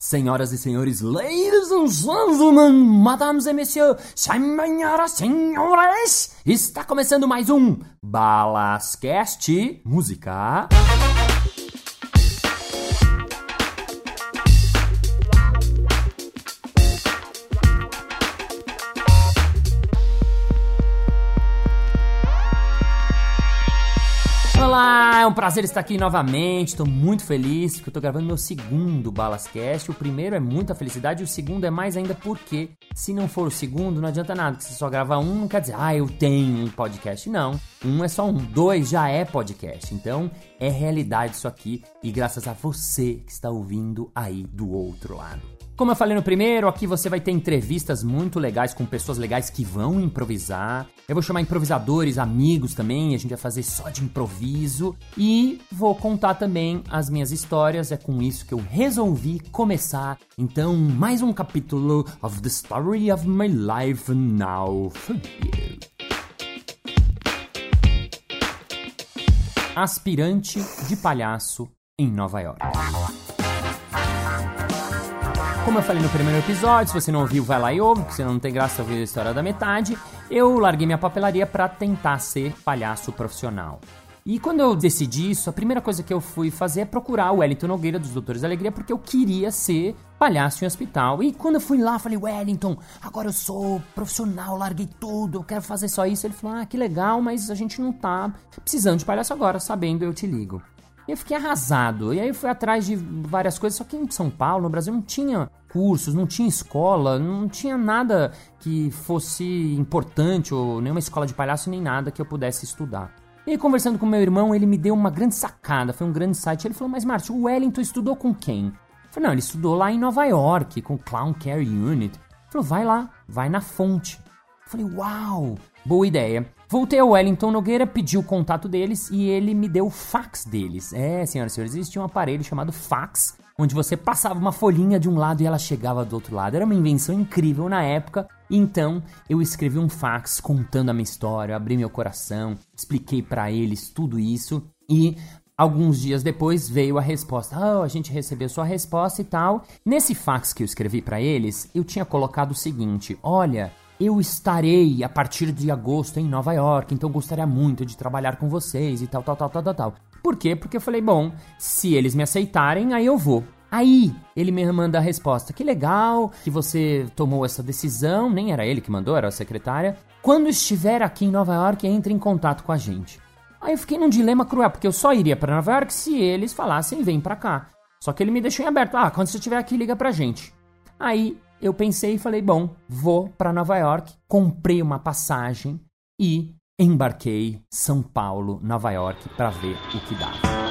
Senhoras e senhores, ladies and gentlemen, madames et messieurs, senhoras, senhores, está começando mais um Balascast Música. Um prazer estar aqui novamente. Estou muito feliz porque eu estou gravando meu segundo Balascast. O primeiro é muita felicidade, o segundo é mais ainda porque se não for o segundo, não adianta nada. Que você só grava um, não quer dizer, ah, eu tenho um podcast. Não, um é só um, dois já é podcast. Então é realidade isso aqui e graças a você que está ouvindo aí do outro lado. Como eu falei no primeiro, aqui você vai ter entrevistas muito legais com pessoas legais que vão improvisar. Eu vou chamar improvisadores, amigos também, a gente vai fazer só de improviso. E vou contar também as minhas histórias, é com isso que eu resolvi começar. Então, mais um capítulo of the story of my life now for you. Aspirante de palhaço em Nova York. Como eu falei no primeiro episódio, se você não ouviu, vai lá e ouve, porque você não tem graça ouvir a história da metade. Eu larguei minha papelaria para tentar ser palhaço profissional. E quando eu decidi isso, a primeira coisa que eu fui fazer é procurar o Wellington Nogueira dos Doutores da Alegria, porque eu queria ser palhaço em hospital. E quando eu fui lá, falei, Wellington, agora eu sou profissional, larguei tudo, eu quero fazer só isso. Ele falou, ah, que legal, mas a gente não tá precisando de palhaço agora, sabendo, eu te ligo. E eu fiquei arrasado. E aí fui atrás de várias coisas, só que em São Paulo, no Brasil, não tinha cursos, não tinha escola, não tinha nada que fosse importante, ou nenhuma escola de palhaço, nem nada que eu pudesse estudar. E aí, conversando com meu irmão, ele me deu uma grande sacada, foi um grande site. Ele falou, mas Márcio, o Wellington estudou com quem? Eu falei, não, ele estudou lá em Nova York, com o Clown Care Unit. Ele falou, vai lá, vai na fonte. Eu falei, uau, boa ideia. Voltei ao Wellington Nogueira, pedi o contato deles e ele me deu o fax deles. É, senhoras e senhores, existia um aparelho chamado fax, onde você passava uma folhinha de um lado e ela chegava do outro lado. Era uma invenção incrível na época. Então, eu escrevi um fax contando a minha história, abri meu coração, expliquei para eles tudo isso e Alguns dias depois veio a resposta. Oh, a gente recebeu sua resposta e tal. Nesse fax que eu escrevi para eles, eu tinha colocado o seguinte: Olha, eu estarei a partir de agosto em Nova York, então gostaria muito de trabalhar com vocês e tal, tal, tal, tal, tal, tal. Por quê? Porque eu falei, bom, se eles me aceitarem, aí eu vou. Aí ele me manda a resposta: que legal que você tomou essa decisão, nem era ele que mandou, era a secretária. Quando estiver aqui em Nova York, entre em contato com a gente. Aí eu fiquei num dilema cruel, porque eu só iria para Nova York se eles falassem vem para cá. Só que ele me deixou em aberto: ah, quando você estiver aqui, liga pra gente. Aí eu pensei e falei: bom, vou para Nova York, comprei uma passagem e embarquei São Paulo, Nova York para ver o que dava.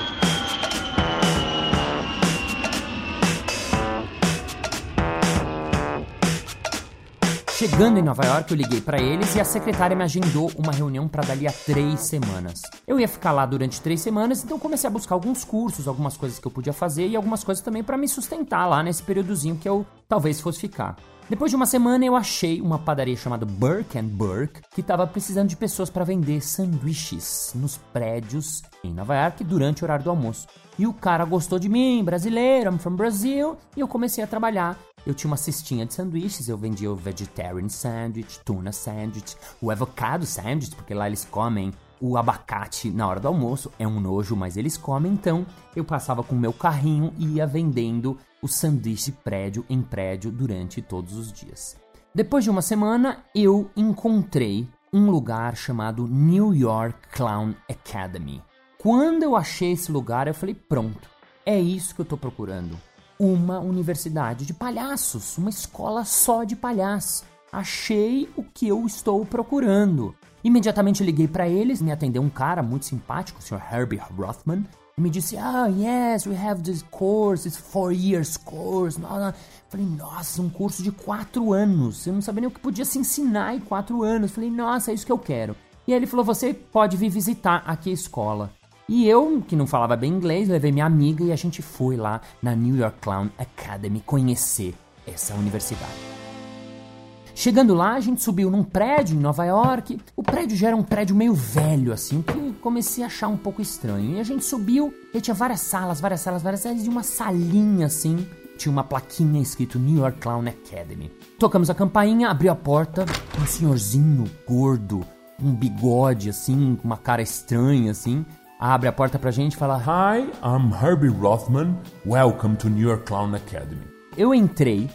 Chegando em Nova York, eu liguei para eles e a secretária me agendou uma reunião para dali a três semanas. Eu ia ficar lá durante três semanas, então comecei a buscar alguns cursos, algumas coisas que eu podia fazer e algumas coisas também para me sustentar lá nesse períodozinho que eu talvez fosse ficar. Depois de uma semana eu achei uma padaria chamada Burke and Burke que estava precisando de pessoas para vender sanduíches nos prédios em Nova York durante o horário do almoço. E o cara gostou de mim, brasileiro, I'm from Brazil, e eu comecei a trabalhar eu tinha uma cestinha de sanduíches, eu vendia o vegetarian sandwich, tuna sandwich, o avocado sandwich, porque lá eles comem o abacate na hora do almoço, é um nojo, mas eles comem, então eu passava com o meu carrinho e ia vendendo o sanduíche prédio em prédio durante todos os dias. Depois de uma semana, eu encontrei um lugar chamado New York Clown Academy. Quando eu achei esse lugar, eu falei: pronto, é isso que eu estou procurando uma universidade de palhaços, uma escola só de palhaços. Achei o que eu estou procurando. Imediatamente liguei para eles, me atendeu um cara muito simpático, o Sr. Herbie Rothman, e me disse: Ah, yes, we have this course, it's four years course. Falei, nossa, um curso de quatro anos. Eu não sabia nem o que podia se ensinar em quatro anos. Falei, nossa, é isso que eu quero. E aí ele falou: Você pode vir visitar aqui a escola. E eu, que não falava bem inglês, levei minha amiga e a gente foi lá na New York Clown Academy conhecer essa universidade. Chegando lá, a gente subiu num prédio em Nova York. O prédio já era um prédio meio velho, assim, que comecei a achar um pouco estranho. E a gente subiu e tinha várias salas, várias salas, várias salas, e uma salinha assim, tinha uma plaquinha escrito New York Clown Academy. Tocamos a campainha, abriu a porta, um senhorzinho gordo, um bigode assim, com uma cara estranha assim, abre a porta pra gente e fala: Hi, I'm Herbie Rothman. Welcome to New York Clown Academy. Eu entrei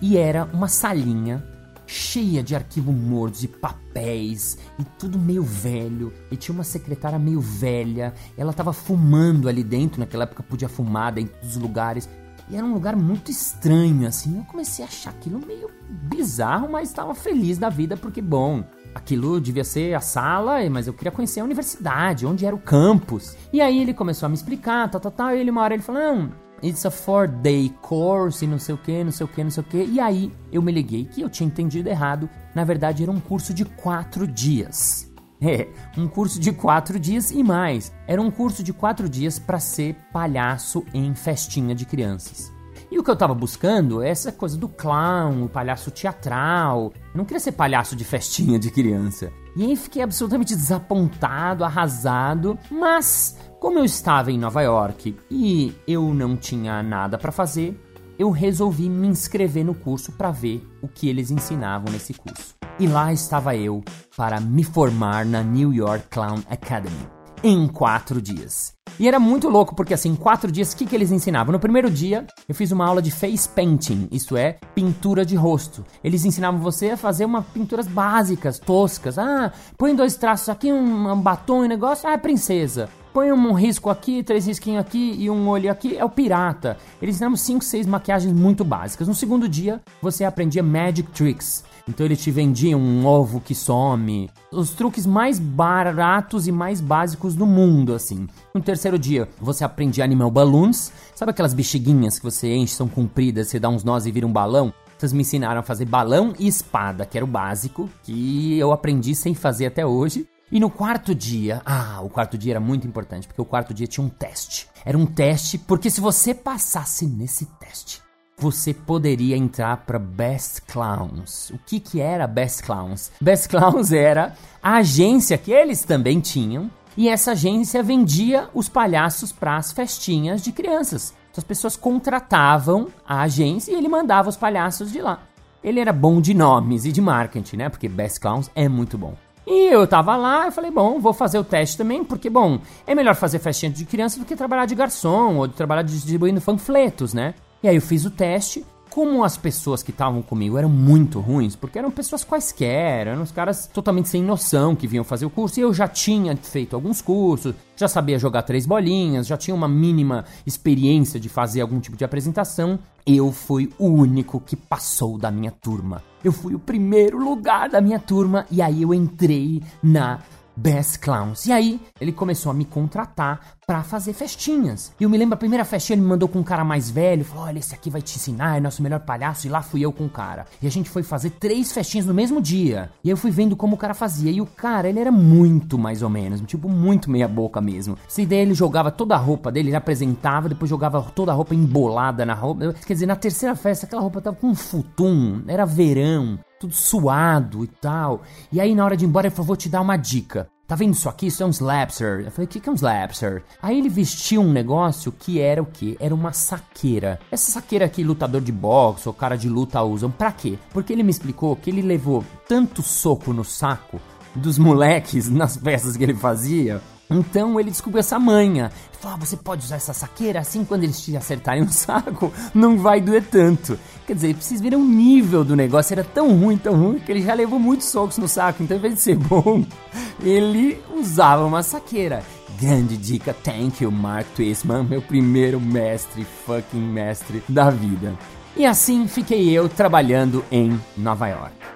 e era uma salinha cheia de arquivos mortos e papéis e tudo meio velho. E tinha uma secretária meio velha. Ela tava fumando ali dentro, naquela época podia fumar dentro dos lugares. E era um lugar muito estranho, assim. Eu comecei a achar aquilo meio bizarro, mas estava feliz da vida porque, bom, aquilo devia ser a sala, mas eu queria conhecer a universidade, onde era o campus. E aí ele começou a me explicar, tal, tal, tal. E ele, uma hora ele falou: Não, it's a four day course, e não sei o que, não sei o que, não sei o que. E aí eu me liguei que eu tinha entendido errado. Na verdade, era um curso de quatro dias. É, um curso de quatro dias e mais. Era um curso de quatro dias para ser palhaço em festinha de crianças. E o que eu tava buscando é essa coisa do clown, o palhaço teatral. Eu não queria ser palhaço de festinha de criança. E aí fiquei absolutamente desapontado, arrasado, mas como eu estava em Nova York e eu não tinha nada para fazer, eu resolvi me inscrever no curso para ver o que eles ensinavam nesse curso. E lá estava eu para me formar na New York Clown Academy em quatro dias. E era muito louco porque assim, em quatro dias, o que, que eles ensinavam? No primeiro dia, eu fiz uma aula de face painting, isto é, pintura de rosto. Eles ensinavam você a fazer umas pinturas básicas, toscas. Ah, põe dois traços aqui, um, um batom e um negócio, ah, é princesa põe um risco aqui, três risquinhos aqui e um olho aqui, é o pirata. Eles ensinaram cinco, seis maquiagens muito básicas. No segundo dia, você aprendia Magic Tricks. Então ele te vendia um ovo que some. Os truques mais baratos e mais básicos do mundo, assim. No terceiro dia, você aprendia Animal Balloons. Sabe aquelas bexiguinhas que você enche, são compridas, você dá uns nós e vira um balão? Vocês me ensinaram a fazer balão e espada, que era o básico, que eu aprendi sem fazer até hoje. E no quarto dia, ah, o quarto dia era muito importante, porque o quarto dia tinha um teste. Era um teste, porque se você passasse nesse teste, você poderia entrar para Best Clowns. O que que era Best Clowns? Best Clowns era a agência que eles também tinham, e essa agência vendia os palhaços para as festinhas de crianças. Então, as pessoas contratavam a agência e ele mandava os palhaços de lá. Ele era bom de nomes e de marketing, né? Porque Best Clowns é muito bom. E eu tava lá, eu falei, bom, vou fazer o teste também, porque, bom, é melhor fazer festinha de criança do que trabalhar de garçom ou de trabalhar distribuindo panfletos, né? E aí eu fiz o teste. Como as pessoas que estavam comigo eram muito ruins, porque eram pessoas quaisquer, eram os caras totalmente sem noção que vinham fazer o curso, e eu já tinha feito alguns cursos, já sabia jogar três bolinhas, já tinha uma mínima experiência de fazer algum tipo de apresentação, eu fui o único que passou da minha turma. Eu fui o primeiro lugar da minha turma e aí eu entrei na Best Clowns. E aí, ele começou a me contratar para fazer festinhas. E eu me lembro a primeira festinha ele me mandou com um cara mais velho, falou: "Olha, esse aqui vai te ensinar, é nosso melhor palhaço". E lá fui eu com o cara. E a gente foi fazer três festinhas no mesmo dia. E eu fui vendo como o cara fazia. E o cara, ele era muito mais ou menos, tipo muito meia boca mesmo. Se ideia ele jogava toda a roupa dele, ele apresentava, depois jogava toda a roupa embolada na roupa. Quer dizer, na terceira festa aquela roupa tava com um futum, era verão tudo suado e tal. E aí, na hora de ir embora, ele falou: Vou te dar uma dica. Tá vendo isso aqui? Isso é um slapser. Eu falei, o que, que é um slapser? Aí ele vestiu um negócio que era o quê? Era uma saqueira. Essa saqueira aqui, lutador de boxe ou cara de luta usam. Pra quê? Porque ele me explicou que ele levou tanto soco no saco dos moleques nas peças que ele fazia então ele descobriu essa manha. Ele falou: ah, você pode usar essa saqueira assim quando eles te acertarem no saco, não vai doer tanto. Quer dizer, vocês viram o nível do negócio, era tão ruim, tão ruim, que ele já levou muitos socos no saco. Então, em vez de ser bom, ele usava uma saqueira. Grande dica, thank you, Mark Twistman, meu primeiro mestre, fucking mestre da vida. E assim fiquei eu trabalhando em Nova York.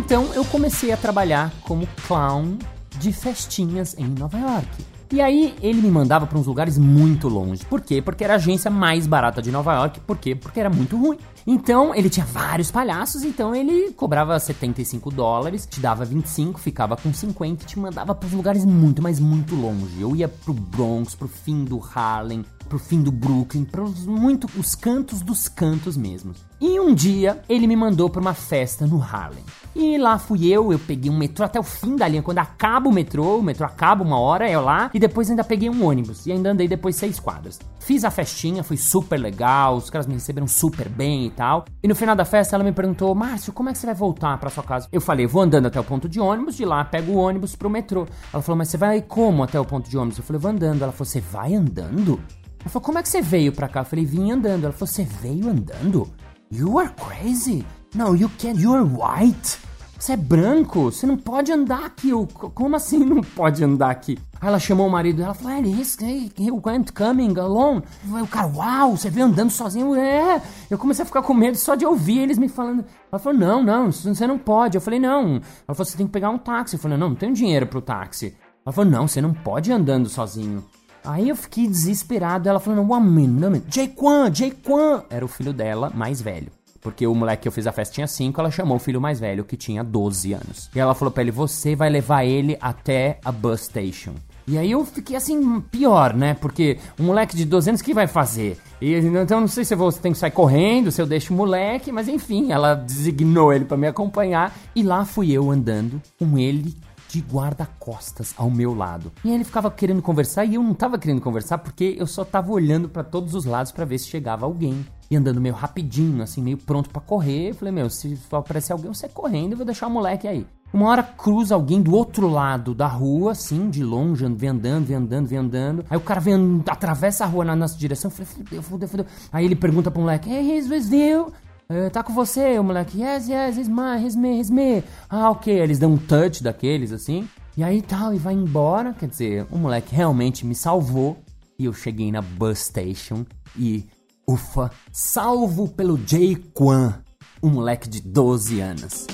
Então eu comecei a trabalhar como clown de festinhas em Nova York. E aí ele me mandava para uns lugares muito longe. Por quê? Porque era a agência mais barata de Nova York. Por quê? Porque era muito ruim. Então ele tinha vários palhaços, então ele cobrava 75 dólares, te dava 25, ficava com 50 e te mandava para lugares muito, mas muito longe. Eu ia pro Bronx, pro fim do Harlem, pro fim do Brooklyn, pros muito os cantos dos cantos mesmo. E um dia ele me mandou pra uma festa no Harlem. E lá fui eu, eu peguei um metrô até o fim da linha. Quando acaba o metrô, o metrô acaba uma hora, eu lá. E depois ainda peguei um ônibus. E ainda andei depois seis quadras. Fiz a festinha, foi super legal. Os caras me receberam super bem e tal. E no final da festa ela me perguntou: Márcio, como é que você vai voltar pra sua casa? Eu falei: vou andando até o ponto de ônibus. De lá pego o ônibus pro metrô. Ela falou: mas você vai como até o ponto de ônibus? Eu falei: vou andando. Ela falou: você vai andando? Ela falou: como é que você veio pra cá? Eu falei: vim andando. Ela falou: você veio andando? You are crazy. No, you can't. You are white. Você é branco, você não pode andar aqui. Eu, como assim não pode andar aqui? Aí ela chamou o marido dela e falou: He's, he went coming alone. O cara, uau, você veio andando sozinho? É. Eu comecei a ficar com medo só de ouvir eles me falando. Ela falou: Não, não, você não pode. Eu falei: Não. Ela falou: Você tem que pegar um táxi. Eu falei: Não, não tenho dinheiro pro táxi. Ela falou: Não, você não pode ir andando sozinho. Aí eu fiquei desesperado. Ela falou: One minute, one minute. Jaquan. Era o filho dela, mais velho. Porque o moleque que eu fiz a festa tinha 5, ela chamou o filho mais velho, que tinha 12 anos. E ela falou pra ele: Você vai levar ele até a bus station. E aí eu fiquei assim, pior, né? Porque um moleque de 12 anos, o que vai fazer? E, então não sei se você tem que sair correndo, se eu deixo o moleque, mas enfim, ela designou ele para me acompanhar. E lá fui eu andando com ele de guarda-costas ao meu lado. E aí ele ficava querendo conversar e eu não tava querendo conversar porque eu só tava olhando para todos os lados para ver se chegava alguém. E andando meio rapidinho, assim, meio pronto para correr. Eu falei, meu, se aparecer alguém, você correndo, eu vou deixar o moleque aí. Uma hora cruza alguém do outro lado da rua, assim, de longe, vem andando, vem andando, vem andando. Aí o cara vem, atravessa a rua na nossa direção. Eu falei, fudeu, fudeu, fudeu. Aí ele pergunta pro moleque, hey, he's with you? Uh, tá com você, o moleque, yes, yes, he's my, he's me, me. Ah, ok. Eles dão um touch daqueles, assim. E aí tal, e vai embora. Quer dizer, o moleque realmente me salvou. E eu cheguei na bus station e, ufa, salvo pelo Jay Kwan, um moleque de 12 anos.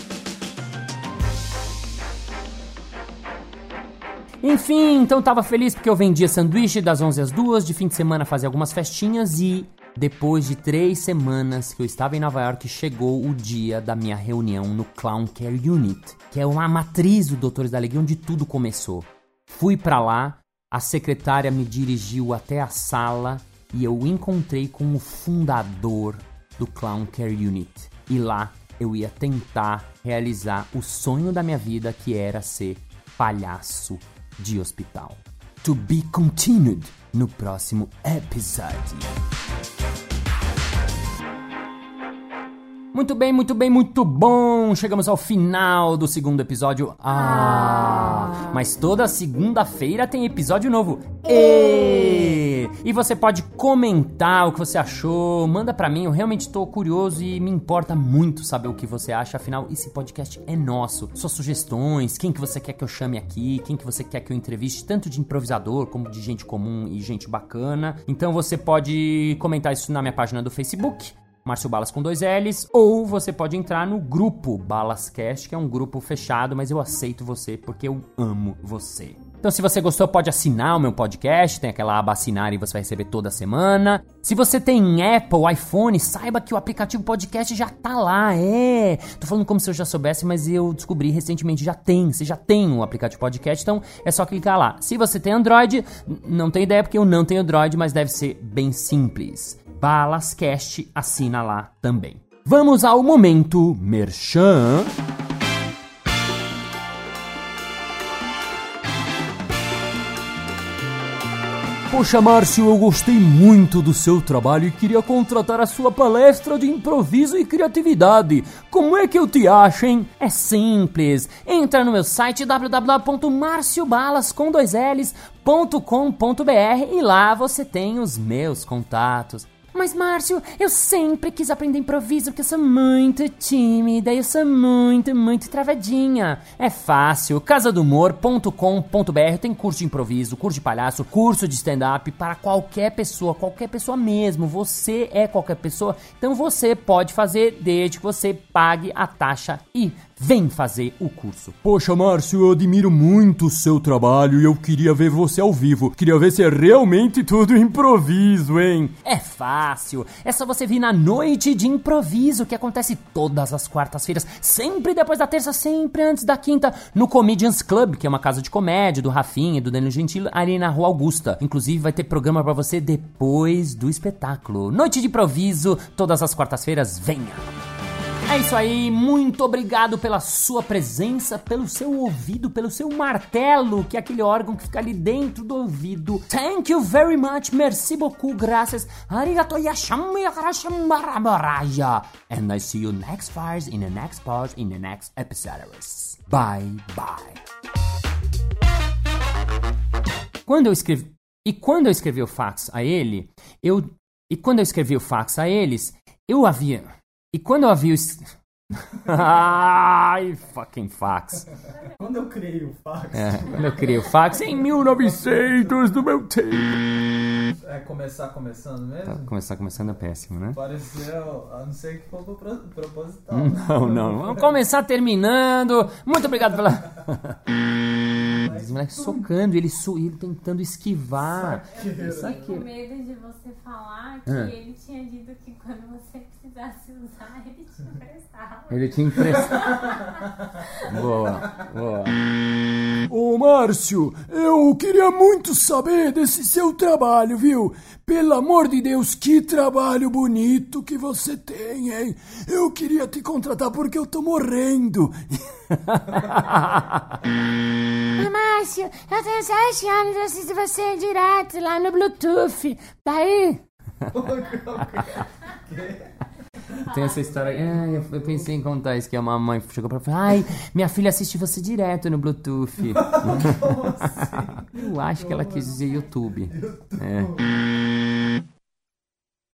Enfim, então tava feliz porque eu vendia sanduíche das 11 às 2, de fim de semana fazia algumas festinhas e depois de três semanas que eu estava em Nova York, chegou o dia da minha reunião no Clown Care Unit, que é uma matriz do Doutores da Alegria onde tudo começou. Fui para lá, a secretária me dirigiu até a sala e eu encontrei com o fundador do Clown Care Unit. E lá eu ia tentar realizar o sonho da minha vida, que era ser palhaço de hospital. To be continued no próximo episódio. Muito bem, muito bem, muito bom! Chegamos ao final do segundo episódio. Ah! Mas toda segunda-feira tem episódio novo. E... e você pode comentar o que você achou, manda pra mim, eu realmente tô curioso e me importa muito saber o que você acha, afinal esse podcast é nosso. Suas sugestões, quem que você quer que eu chame aqui, quem que você quer que eu entreviste, tanto de improvisador como de gente comum e gente bacana. Então você pode comentar isso na minha página do Facebook Márcio Balas com dois L's, ou você pode entrar no grupo Balascast, que é um grupo fechado, mas eu aceito você porque eu amo você. Então, se você gostou, pode assinar o meu podcast, tem aquela aba assinar e você vai receber toda semana. Se você tem Apple, iPhone, saiba que o aplicativo podcast já tá lá, é. Tô falando como se eu já soubesse, mas eu descobri recentemente, já tem, você já tem o um aplicativo podcast, então é só clicar lá. Se você tem Android, não tenho ideia porque eu não tenho Android, mas deve ser bem simples. Balascast assina lá também. Vamos ao momento Merchan. Poxa, Márcio, eu gostei muito do seu trabalho e queria contratar a sua palestra de improviso e criatividade. Como é que eu te acho, hein? É simples. Entra no meu site www.marciobalas com dois L's.com.br e lá você tem os meus contatos. Mas, Márcio, eu sempre quis aprender improviso porque eu sou muito tímida e eu sou muito, muito travadinha. É fácil. casadumor.com.br tem curso de improviso, curso de palhaço, curso de stand-up para qualquer pessoa, qualquer pessoa mesmo. Você é qualquer pessoa, então você pode fazer desde que você pague a taxa e vem fazer o curso. Poxa, Márcio, eu admiro muito o seu trabalho e eu queria ver você ao vivo. Queria ver se é realmente tudo improviso, hein? É fácil, é só você vir na noite de improviso que acontece todas as quartas-feiras, sempre depois da terça, sempre antes da quinta, no Comedians Club, que é uma casa de comédia do Rafinha e do Danilo Gentili, ali na Rua Augusta. Inclusive vai ter programa pra você depois do espetáculo. Noite de improviso, todas as quartas-feiras, venha! É isso aí, muito obrigado pela sua presença, pelo seu ouvido, pelo seu martelo, que é aquele órgão que fica ali dentro do ouvido. Thank you very much, merci beaucoup, graças. Arigato yashami yakarashambarabaraja. And I see you next Friday in the next part in the next episodes. Bye bye. Quando eu escrevi e quando eu escrevi o fax a ele, eu e quando eu escrevi o fax a eles, eu havia e quando eu havia. Ai, fucking fax. Quando eu criei o fax, É, quando eu criei o fax em 1900 do meu tempo. é começar começando mesmo? Tá, começar começando é péssimo, né? Pareceu, a não ser que for pro pro- proposital. Não, não. Vamos começar terminando. Muito obrigado pela. Esse moleque socando, ele, su... ele tentando esquivar. Saqueiro. Isso Com medo de você falar que Ah. ele tinha dito que quando você precisasse usar, ele te emprestava. Ele te empresta. boa, boa. Ô, Márcio, eu queria muito saber desse seu trabalho, viu? Pelo amor de Deus, que trabalho bonito que você tem, hein? Eu queria te contratar porque eu tô morrendo. Márcio, eu tenho sete anos, eu assisto você direto lá no Bluetooth. Tá aí? Tem essa história. É, eu, eu pensei em contar isso que a mamãe chegou pra falar. Ai, minha filha assiste você direto no Bluetooth. Eu acho que ela quis dizer YouTube. É.